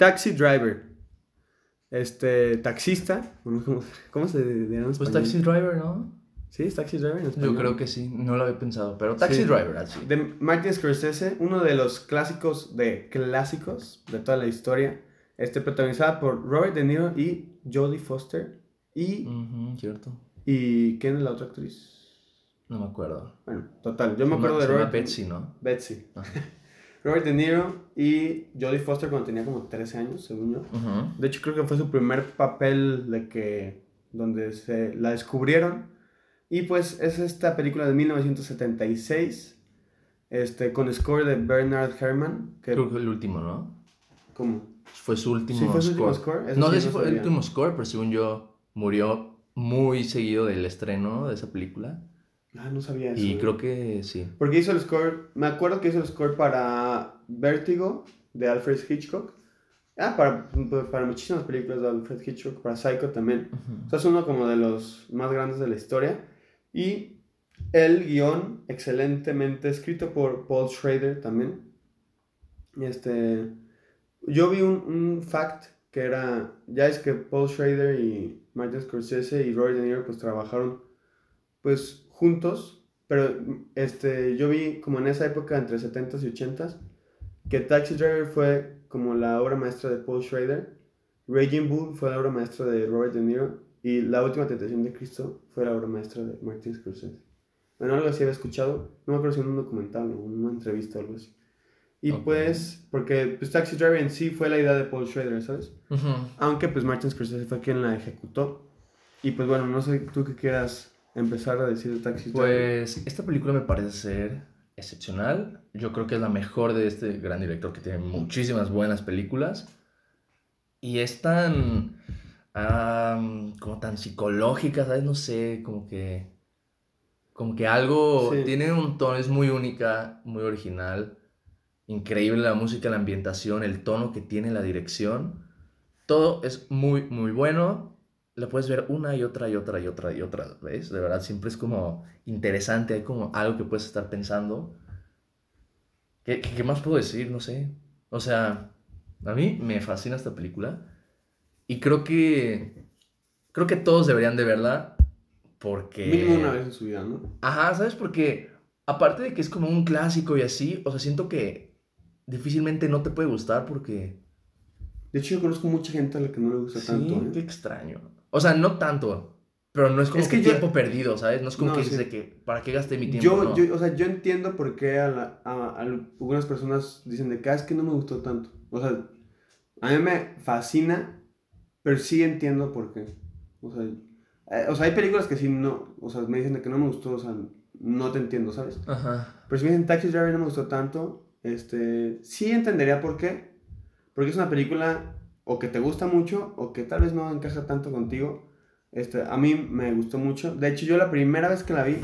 Taxi Driver. Este, taxista. ¿Cómo, se llama Pues? Taxi Driver, ¿no? Sí, es Taxi Driver en Yo creo que sí, no lo había pensado, pero Taxi Sí. Driver, así. De Martin Scorsese, uno de los clásicos de clásicos de toda la historia. Este, protagonizada por Robert De Niro y Jodie Foster. Y, cierto. y ¿quién es la otra actriz? No me acuerdo. Bueno, total, yo me acuerdo de Robert Betsy, ¿no? Betsy. Ajá. Robert De Niro y Jodie Foster cuando tenía como 13 años, según yo. De hecho, creo que fue su primer papel de que donde se la descubrieron. Y pues es esta película de 1976 este con score de Bernard Herrmann, que Creo que el último, ¿no? como Fue su último Sí, fue su score. último score, eso No sí sé no si fue el sabía. último score, pero según yo, murió muy seguido del estreno de esa película. Ah, no sabía eso. Y ¿eh? creo que sí. Porque hizo el score, me acuerdo que hizo el score para Vértigo de Alfred Hitchcock. Ah, para, para muchísimas películas de Alfred Hitchcock, para Psycho también. O sea, es uno como de los más grandes de la historia. Y el guion, excelentemente escrito por Paul Schrader también. Este, yo vi un, un fact que era, ya es que Paul Schrader y Martin Scorsese y Robert De Niro pues trabajaron pues juntos, pero este, yo vi como en esa época entre 70s y 80s que Taxi Driver fue como la obra maestra de Paul Schrader, Raging Bull fue la obra maestra de Robert De Niro y La Última Tentación de Cristo fue la obra maestra de Martin Scorsese. Bueno, algo así había escuchado, no me acuerdo si en un documental o una entrevista o algo así. Y Ok. pues, porque pues, Taxi Driver en sí fue la idea de Paul Schrader, ¿sabes? Ujú. Aunque pues Martin Scorsese fue quien la ejecutó. Y pues bueno, no sé tú qué quieras empezar a decir de Taxi Driver. Pues esta película me parece ser excepcional. Yo creo que es la mejor de este gran director que tiene muchísimas buenas películas. Y es tan... am, como tan psicológica, ¿sabes? No sé, como que... Como que algo... Sí. Tiene un tono, es muy única, muy original. Increíble la música, la ambientación, el tono que tiene, la dirección. Todo es muy, muy bueno. La puedes ver una y otra y otra y otra y otra vez. De verdad, siempre es como interesante. Hay como algo que puedes estar pensando. ¿Qué, qué, qué más puedo decir? No sé. O sea, a mí me fascina esta película. Y creo que... Creo que todos deberían de verla. Porque... Mínimo una vez en su vida, ¿no? Ajá, ¿sabes? Porque aparte de que es como un clásico y así, o sea, siento que difícilmente no te puede gustar porque... De hecho, yo conozco mucha gente a la que no le gusta Sí, tanto. qué ¿eh? extraño. O sea, no tanto, pero no es como Es que, que yo- tiempo perdido, ¿sabes? No es como No, que sí. dices de que, ¿para qué gasté mi tiempo? Yo, no. yo, o sea, yo entiendo por qué a, la- a- a algunas personas dicen de que "Ah, es que no me gustó tanto. O sea, a mí me fascina, pero sí entiendo por qué. O sea, eh, o sea, hay películas que sí no, o sea, me dicen de que no me gustó, o sea, no te entiendo, ¿sabes? Ajá. Pero si me dicen Taxi Driver no me gustó tanto, este, sí entendería por qué. Porque es una película o que te gusta mucho o que tal vez no encaja tanto contigo. Este, a mí me gustó mucho. De hecho, yo la primera vez que la vi,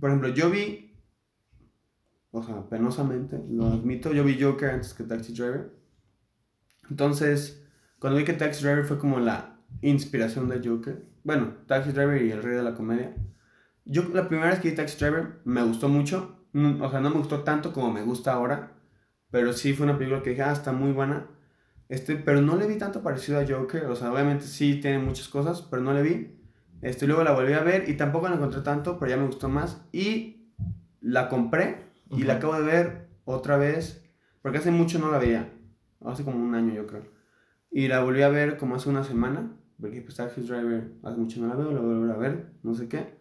por ejemplo, yo vi, o sea, penosamente, lo admito, yo vi Joker antes que Taxi Driver. Entonces, cuando vi que Taxi Driver fue como la inspiración de Joker, bueno, Taxi Driver y el rey de la comedia, yo la primera vez que vi Taxi Driver me gustó mucho. Mm, O sea, no me gustó tanto como me gusta ahora. Pero sí fue una película que dije, ah, está muy buena. Este, pero no le vi tanto parecido a Joker. O sea, obviamente sí tiene muchas cosas, pero no le vi. Este, luego la volví a ver y tampoco la encontré tanto, pero ya me gustó más. Y la compré y la acabo de ver otra vez. Porque hace mucho no la veía. Hace como un año, yo creo. Y la volví a ver como hace una semana. Porque pues Taxi Driver hace mucho no la veo, la voy a volver a ver, no sé qué.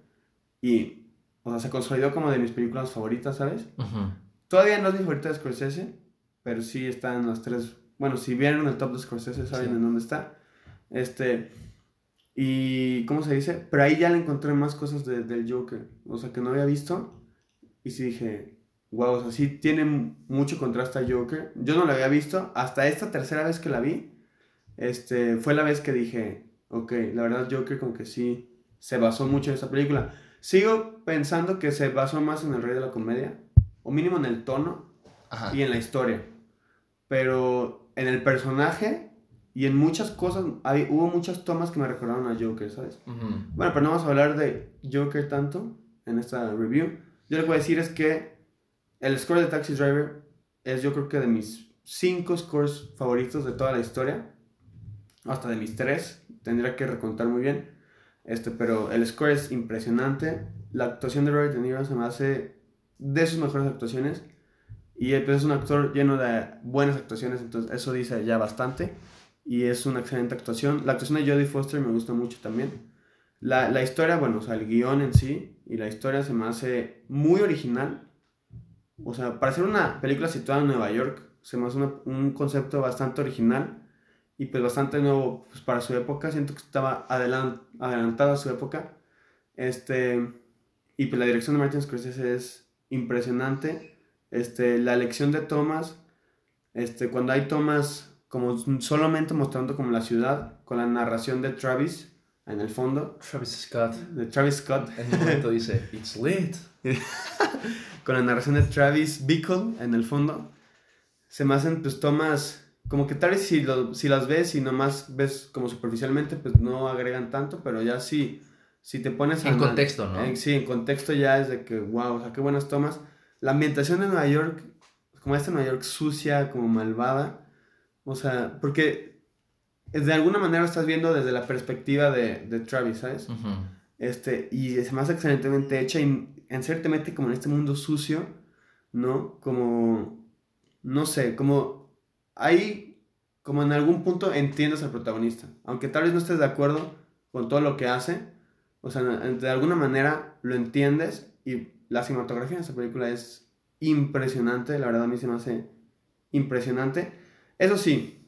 Y, o sea, se consolidó como de mis películas favoritas, ¿sabes? Ujú. Todavía no es mi favorita de Scorsese, pero sí está en las tres. Bueno, si vieron el top de Scorsese, saben Sí. en dónde está. Este. Y. ¿Cómo se dice? Pero ahí ya le encontré más cosas de- del Joker. O sea, que no había visto. Y sí dije. Wow, o sea, sí tiene mucho contraste a Joker. Yo no la había visto. Hasta esta tercera vez que la vi. Este. Fue la vez que dije. Ok, la verdad, Joker, como que sí. Se basó mucho en esta película. Sigo pensando que se basó más en el Rey de la Comedia. O mínimo en el tono Ajá. y en la historia. Pero en el personaje y en muchas cosas, hay, hubo muchas tomas que me recordaron a Joker, ¿sabes? Ujú. Bueno, pero no vamos a hablar de Joker tanto en esta review. Yo lo que voy a decir es que el score de Taxi Driver es yo creo que de mis cinco scores favoritos de toda la historia. Hasta de mis tres. Tendría que recontar muy bien. Este, pero el score es impresionante. La actuación de Robert De Niro se me hace de sus mejores actuaciones. Y pues, es un actor lleno de buenas actuaciones, entonces eso dice ya bastante. Y es una excelente actuación. La actuación de Jodie Foster me gusta mucho también. La, la historia, bueno, o sea, el guion en sí y la historia se me hace muy original. O sea, para ser una película situada en Nueva York, se me hace un concepto bastante original y pues bastante nuevo pues, para su época. Siento que estaba adelant, adelantado a su época. Este, y pues la dirección de Martin Scorsese es impresionante. Este, la elección de tomas, este, cuando hay tomas como solamente mostrando como la ciudad, con la narración de Travis en el fondo. Travis Scott. De Travis Scott. En un momento dice, It's lit. con la narración de Travis Bickle en el fondo. Se me hacen pues tomas como que tal vez si, lo, si las ves y nomás ves como superficialmente, pues no agregan tanto, pero ya sí, si te pones... En contexto, ¿no? sí, en contexto ya es de que, wow, o sea, qué buenas tomas. La ambientación de Nueva York, como esta Nueva York sucia, como malvada, o sea, porque de alguna manera estás viendo desde la perspectiva de, de Travis, ¿sabes? este, y me hace excelentemente hecha y en te mete como en este mundo sucio, ¿no? Como, no sé, como ahí, como en algún punto entiendes al protagonista, aunque tal vez no estés de acuerdo con todo lo que hace, o sea, de alguna manera lo entiendes y la cinematografía de esa película es impresionante, la verdad a mí se me hace impresionante. Eso sí,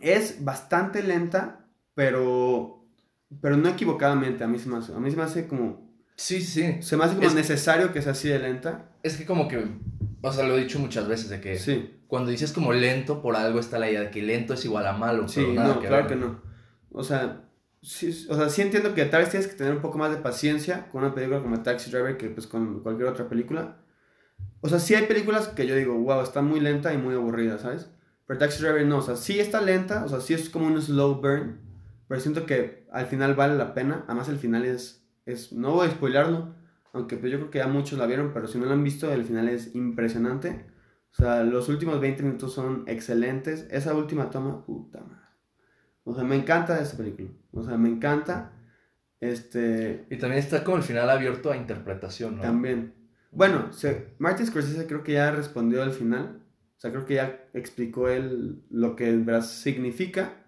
es bastante lenta, pero, pero no equivocadamente, a mí se me hace, a mí se me hace como... Sí, sí. Se me hace como necesario que sea así de lenta. Es que como que, o sea, lo he dicho muchas veces, de que sí. cuando dices como lento, por algo está la idea de que lento es igual a malo. Sí, no, claro que no. O sea, sí, o sea, sí entiendo que tal vez tienes que tener un poco más de paciencia con una película como Taxi Driver que pues con cualquier otra película. O sea, sí hay películas que yo digo, wow, está muy lenta y muy aburrida, ¿sabes? Pero Taxi Driver no, o sea, sí está lenta, o sea, sí es como un slow burn, pero siento que al final vale la pena. Además, el final es, es no voy a spoilarlo, aunque pues yo creo que ya muchos la vieron, pero si no la han visto, el final es impresionante. O sea, los últimos 20 minutos son excelentes. Esa última toma, puta madre. O sea, me encanta esta película. O sea, me encanta. Este... Y también está como el final abierto a interpretación, ¿no? También. Bueno, se, Martin Scorsese creo que ya respondió al final. O sea, creo que ya explicó él lo que en verdad significa.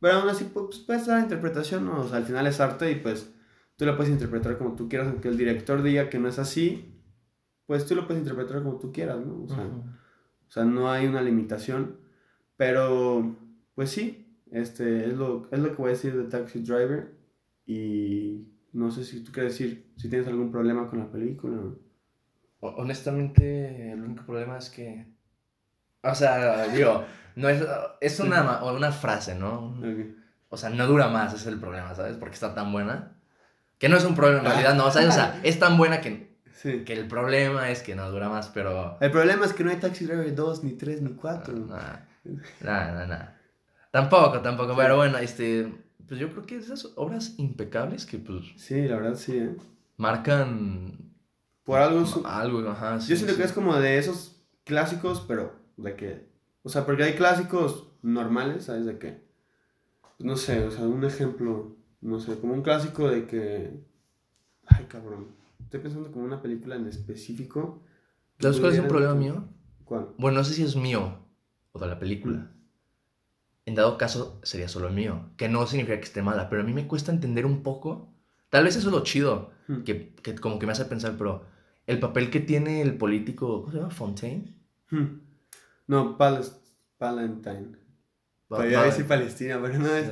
Pero aún así, pues, puede ser la interpretación, ¿no? O sea, al final es arte y pues tú lo puedes interpretar como tú quieras. Aunque el director diga que no es así, pues tú lo puedes interpretar como tú quieras, ¿no? O sea, o sea no hay una limitación. Pero, pues sí, este, es lo, es lo que voy a decir de Taxi Driver. Y no sé si tú quieres decir si tienes algún problema con la película. Honestamente, el único problema es que. O sea, digo, no es, es una, una frase, ¿no? O sea, no dura más, es el problema, ¿sabes? Porque está tan buena. Que no es un problema en realidad, no, ¿sabes? O sea, es tan buena que, que el problema es que no dura más, pero. El problema es que no hay Taxi Driver 2, ni 3, ni 4. No, no, no. Tampoco, tampoco. Pero bueno, este, pues yo creo que esas obras impecables que pues... Sí, la verdad sí, ¿eh? Marcan... Por algo... Algo, ajá. yo siento que es como de esos clásicos, pero de que... O sea, porque hay clásicos normales, ¿sabes? De que... No sé, o sea, un ejemplo, no sé, como un clásico de que... Ay, cabrón. Estoy pensando como una película en específico. ¿Sabes cuál es un problema mío? ¿Cuál? Bueno, no sé si es mío o de la película en dado caso sería solo mío, que no significa que esté mala, pero a mí me cuesta entender un poco, tal vez eso es lo chido, hmm. que, que, como que me hace pensar, pero el papel que tiene el político, ¿cómo se llama? Fontaine. Hmm. No, Palestine. Podría decir Palestina, pero no es...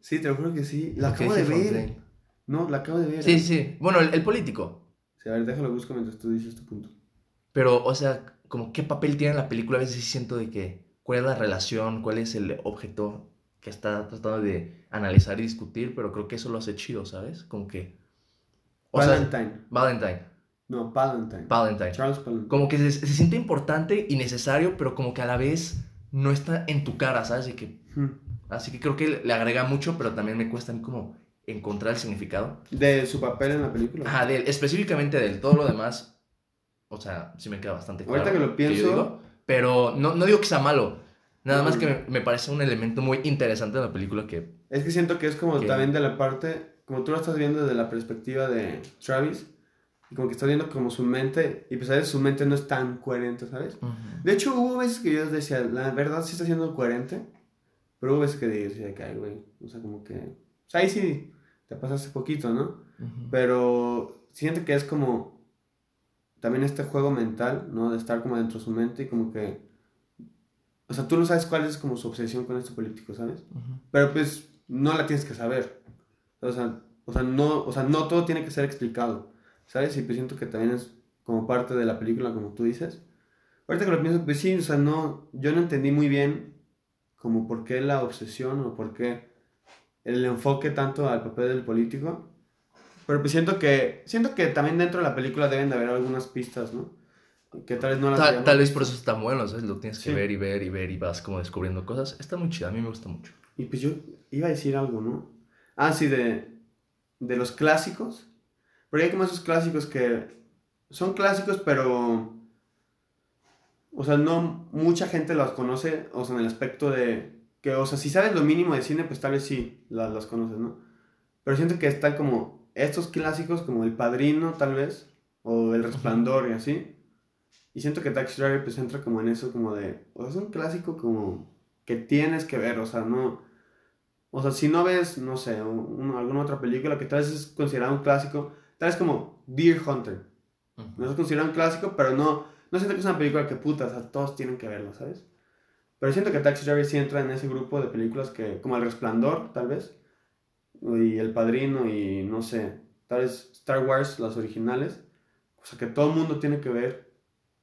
Sí, te lo juro que sí. La acabo de ver. No, la acabo de ver. Sí, sí. Bueno, el, político. Sí, a ver, déjalo busco mientras tú dices tu punto. Pero, o sea, como qué papel tiene la película, a veces sí siento de que cuál es la relación, cuál es el objeto que está tratando de analizar y discutir, pero creo que eso lo hace chido, ¿sabes? Como que... Valentine. Valentine. No, Valentine. Valentine. Charles Valentine. Como que se, siente importante y necesario, pero como que a la vez no está en tu cara, ¿sabes? Así que, hmm. así que creo que le agrega mucho, pero también me cuesta a mí como encontrar el significado. De su papel en la película. Ajá, de, específicamente del todo lo demás, o sea, sí me queda bastante claro. Ahorita que lo pienso, Pero no, no digo que sea malo. Nada más que me, me parece un elemento muy interesante de la película que... Es que siento que es como Que- también de la parte, como tú lo estás viendo desde la perspectiva de Travis, y como que estás viendo como su mente, y pues a veces su mente no es tan coherente, ¿sabes? De hecho, hubo veces que yo decía, la verdad sí está siendo coherente, pero hubo veces que decía que, ay, güey, o sea, como que, o sea, ahí sí te pasaste poquito, ¿no? Ujú. Pero siento que es como también este juego mental, ¿no? De estar como dentro de su mente y como que, o sea, tú no sabes cuál es como su obsesión con este político, ¿sabes? Ujú. Pero pues no la tienes que saber. O sea, o sea, no, o sea, no todo tiene que ser explicado, ¿sabes? Y pues siento que también es como parte de la película, como tú dices. Ahorita que lo pienso, pues sí, o sea, no, yo no entendí muy bien como por qué la obsesión o por qué el enfoque tanto al papel del político. Pero pues siento que, siento que también dentro de la película deben de haber algunas pistas, ¿no? Que tal vez no las Tal, tal vez por eso está bueno, ¿sabes? Lo tienes que Sí. ver y ver y ver y vas como descubriendo cosas. Está muy chida, a mí me gusta mucho. Y pues yo iba a decir algo, ¿no? Ah, sí, de, de los clásicos. Porque hay como esos clásicos que son clásicos, pero... O sea, no mucha gente los conoce, o sea, en el aspecto de... Que, o sea, si sabes lo mínimo de cine, pues tal vez sí las, las conoces, ¿no? Pero siento que están como estos clásicos, como El Padrino, tal vez, o El Resplandor y así. Y siento que Taxi Driver pues entra como en eso, como de... O sea, es un clásico como que tienes que ver, o sea, no... O sea, si no ves, no sé, un- alguna otra película que tal vez es considerada un clásico, tal vez como Deer Hunter. No es considerado un clásico, pero no, no siento que es una película que puta, o sea, todos tienen que verla, ¿sabes? Pero siento que Taxi Driver sí entra en ese grupo de películas que, como El Resplandor, tal vez, y El Padrino, y no sé, tal vez Star Wars, las originales, o sea, que todo el mundo tiene que ver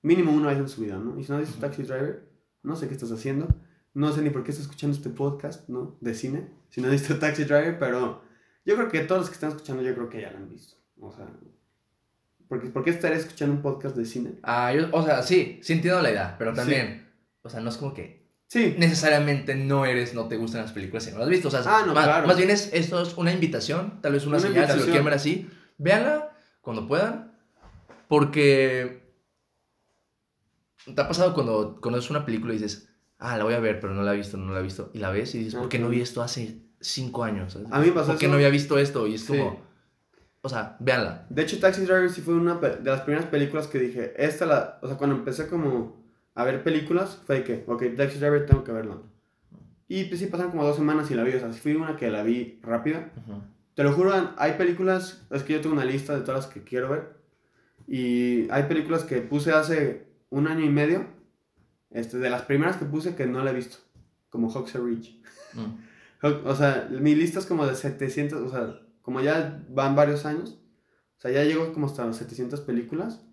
mínimo una vez en su vida, ¿no? Y si no dices Taxi Driver, no sé qué estás haciendo, no sé ni por qué estás escuchando este podcast, ¿no? De cine, si no visto Taxi Driver, pero yo creo que todos los que están escuchando, yo creo que ya lo han visto, o sea... Porque, ¿Por qué estaría escuchando un podcast de cine? Ah, yo, o sea, sí, sí entiendo la idea, pero también, o sea, no es como que Sí, necesariamente no eres, no te gustan las películas si no las has visto. O sea, Ah, no, más, claro. más bien es, esto es una invitación, tal vez una, Una señal, si lo quieren ver así. Véanla cuando puedan, porque te ha pasado cuando conoces una película y dices, ah, la voy a ver, pero no la he visto, no la he visto, y la ves y dices, ¿por qué no vi esto hace cinco años? ¿sabes? A mí me pasó ¿Por qué eso. no había visto esto? Y es Sí. como, o sea, véanla. De hecho, Taxi Driver sí fue una de las primeras películas que dije, esta la, o sea, cuando empecé como a ver películas, fue de que, ok, Taxi Driver tengo que verla. Y pues sí, pasaron como dos semanas y la vi, o sea, fui una que la vi rápida. Ujú. Te lo juro, hay películas, es que yo tengo una lista de todas las que quiero ver. Y hay películas que puse hace un año y medio, este, de las primeras que puse que no la he visto, como Huxley Ridge. Mm. O sea, mi lista es como de 700, o sea, como ya van varios años, o sea, ya llego como hasta las 700 películas.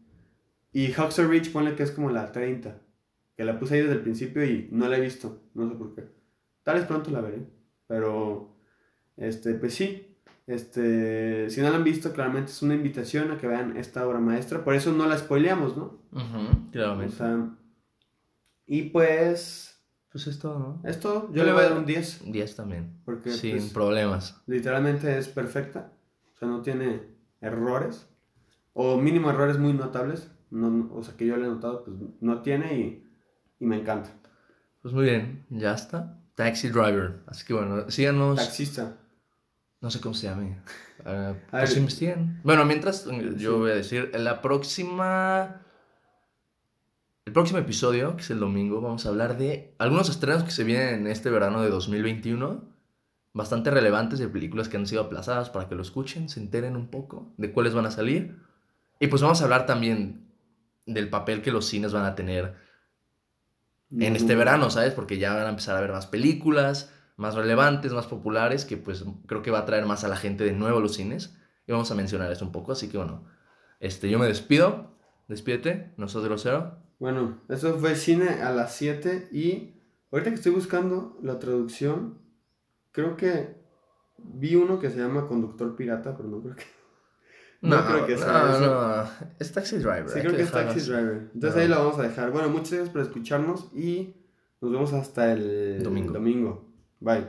Y Huxley Ridge, ponle que es como la 30, que la puse ahí desde el principio y no la he visto, no sé por qué. Tal vez pronto la veré, pero, este, pues sí, este, si no la han visto, claramente es una invitación a que vean esta obra maestra, por eso no la spoileamos, ¿no? O claramente. sea, y pues, pues es todo, ¿no? es todo, yo le voy a dar un 10, 10 también. porque Sin pues, problemas. literalmente es perfecta. O sea, no tiene errores. O mínimo errores muy notables. No, no- o sea, que yo le he notado, pues no tiene y, y me encanta. Pues muy bien, ya está. Taxi Driver. Así que bueno, síganos. Taxista. No sé cómo se llame. Ah, A pues investiguen. Bueno, mientras eh, yo Sí. voy a decir, en la próxima. El próximo episodio, que es el domingo, vamos a hablar de algunos estrenos que se vienen en este verano de 2021. Bastante relevantes de películas que han sido aplazadas para que lo escuchen, se enteren un poco de cuáles van a salir. Y pues vamos a hablar también del papel que los cines van a tener en este verano, ¿sabes? Porque ya van a empezar a ver más películas, más relevantes, más populares, que pues creo que va a traer más a la gente de nuevo a los cines. Y vamos a mencionar eso un poco, así que bueno, este, yo me despido. Despídete, no sos grosero. Bueno, eso fue cine a las 7 y ahorita que estoy buscando la traducción, creo que vi uno que se llama Conductor Pirata, pero no creo que... No creo que sea no, eso. no, es Taxi Driver. Sí, creo que es Taxi. Driver. Entonces No. ahí lo vamos a dejar. Bueno, muchas gracias por escucharnos y nos vemos hasta el Domingo. domingo. Bye.